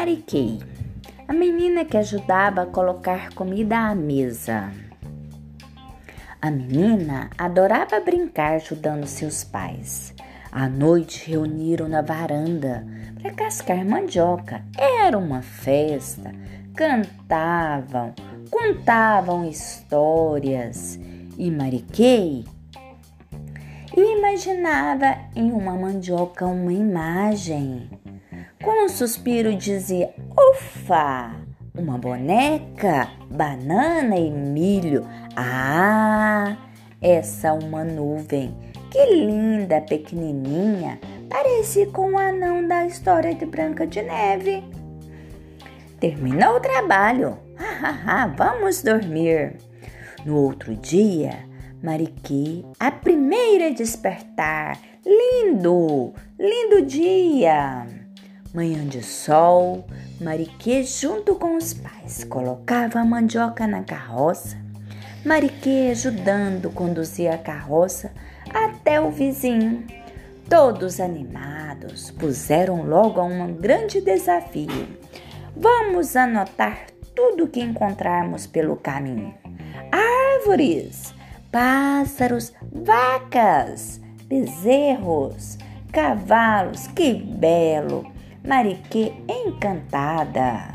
Ariquei, a menina que ajudava a colocar comida à mesa. A menina adorava brincar ajudando seus pais. À noite reuniram na varanda para cascar mandioca. Era uma festa. Cantavam, contavam histórias e Mariquei imaginava em uma mandioca uma imagem. Com um suspiro dizia: Ufa! Uma boneca, banana e milho. Ah, essa uma nuvem. Que linda, pequenininha. Parece com o anão da história de Branca de Neve. Terminou o trabalho. Vamos dormir. No outro dia, Mariqui, a primeira a despertar. Lindo, lindo dia. Manhã de sol, Mariquê, junto com os pais, colocava a mandioca na carroça. Mariquê, ajudando, conduzia a carroça até o vizinho. Todos animados, puseram logo a um grande desafio. Vamos anotar tudo que encontrarmos pelo caminho: árvores, pássaros, vacas, bezerros, cavalos. Que belo! Mariquê encantada.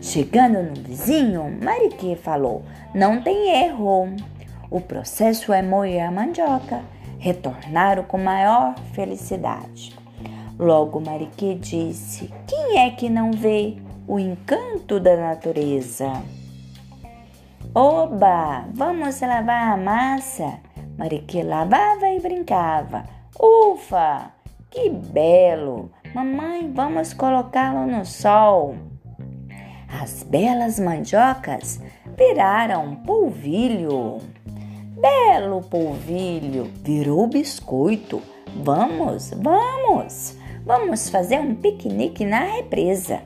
Chegando no vizinho, Mariquê falou: Não tem erro. O processo é moer a mandioca. Retornaram com maior felicidade. Logo Mariquê disse: Quem é que não vê o encanto da natureza? Oba, vamos lavar a massa. Mariquê lavava e brincava. Ufa, que belo! Mamãe, vamos colocá-lo no sol. As belas mandiocas viraram polvilho. Belo polvilho virou biscoito. Vamos, vamos, vamos fazer um piquenique na represa.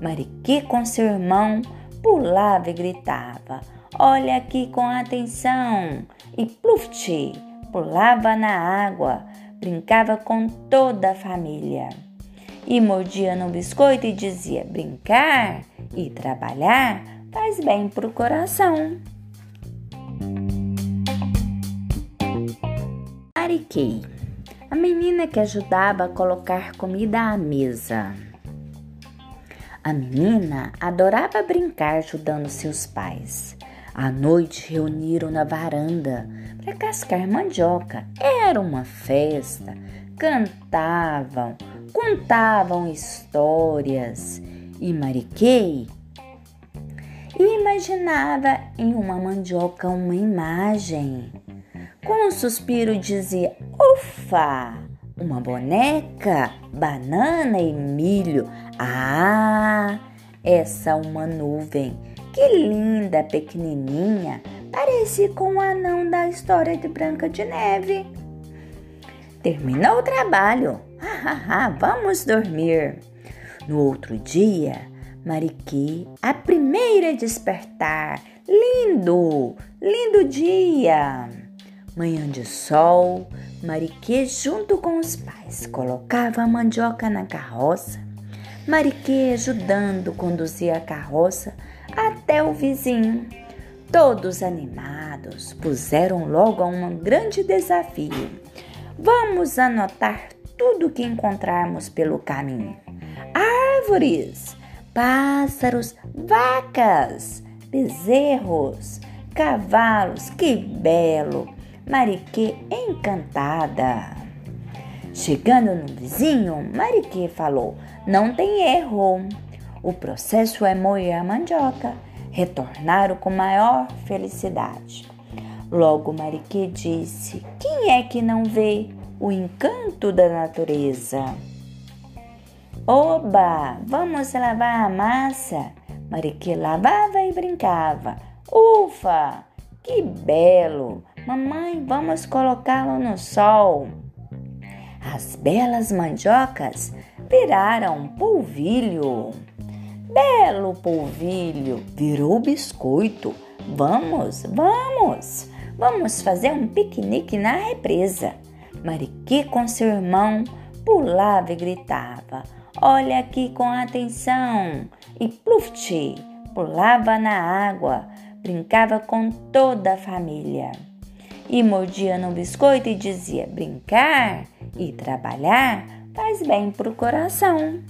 Mariqui com seu irmão pulava e gritava: Olha aqui com atenção! E pluft, pulava na água, brincava com toda a família e mordia no biscoito e dizia: brincar e trabalhar faz bem para o coração. Ariquei, a menina que ajudava a colocar comida à mesa. A menina adorava brincar ajudando seus pais. À noite reuniram na varanda para cascar mandioca. Era uma festa. Cantavam, contavam histórias e Mariquei imaginava em uma mandioca uma imagem. Com um suspiro dizia: Ufa! Uma boneca, banana e milho. Ah, essa uma nuvem. Que linda, pequenininha. Parece com o anão da história de Branca de Neve. Terminou o trabalho. Vamos dormir. No outro dia, Mariqui, a primeira a despertar. Lindo, lindo dia. Manhã de sol, Mariquê, junto com os pais, colocava a mandioca na carroça. Mariquê, ajudando, conduzia a carroça até o vizinho. Todos animados, puseram logo a um grande desafio Vamos anotar tudo que encontrarmos pelo caminho: árvores, pássaros, vacas, bezerros, cavalos. Que belo! Mariquê encantada. Chegando no vizinho, Mariquê falou: Não tem erro. O processo é moer a mandioca. Retornaram com maior felicidade. Logo Mariquê disse: Quem é que não vê o encanto da natureza? Oba, vamos lavar a massa. Mariquê lavava e brincava. Ufa, que belo! Mamãe, vamos colocá-lo no sol. As belas mandiocas viraram polvilho. Belo polvilho virou biscoito. Vamos, vamos! Vamos fazer um piquenique na represa. Mariqui com seu irmão pulava e gritava: olha aqui com atenção. E pluft, pulava na água, brincava com toda a família. E mordia no biscoito e dizia: brincar e trabalhar faz bem pro coração.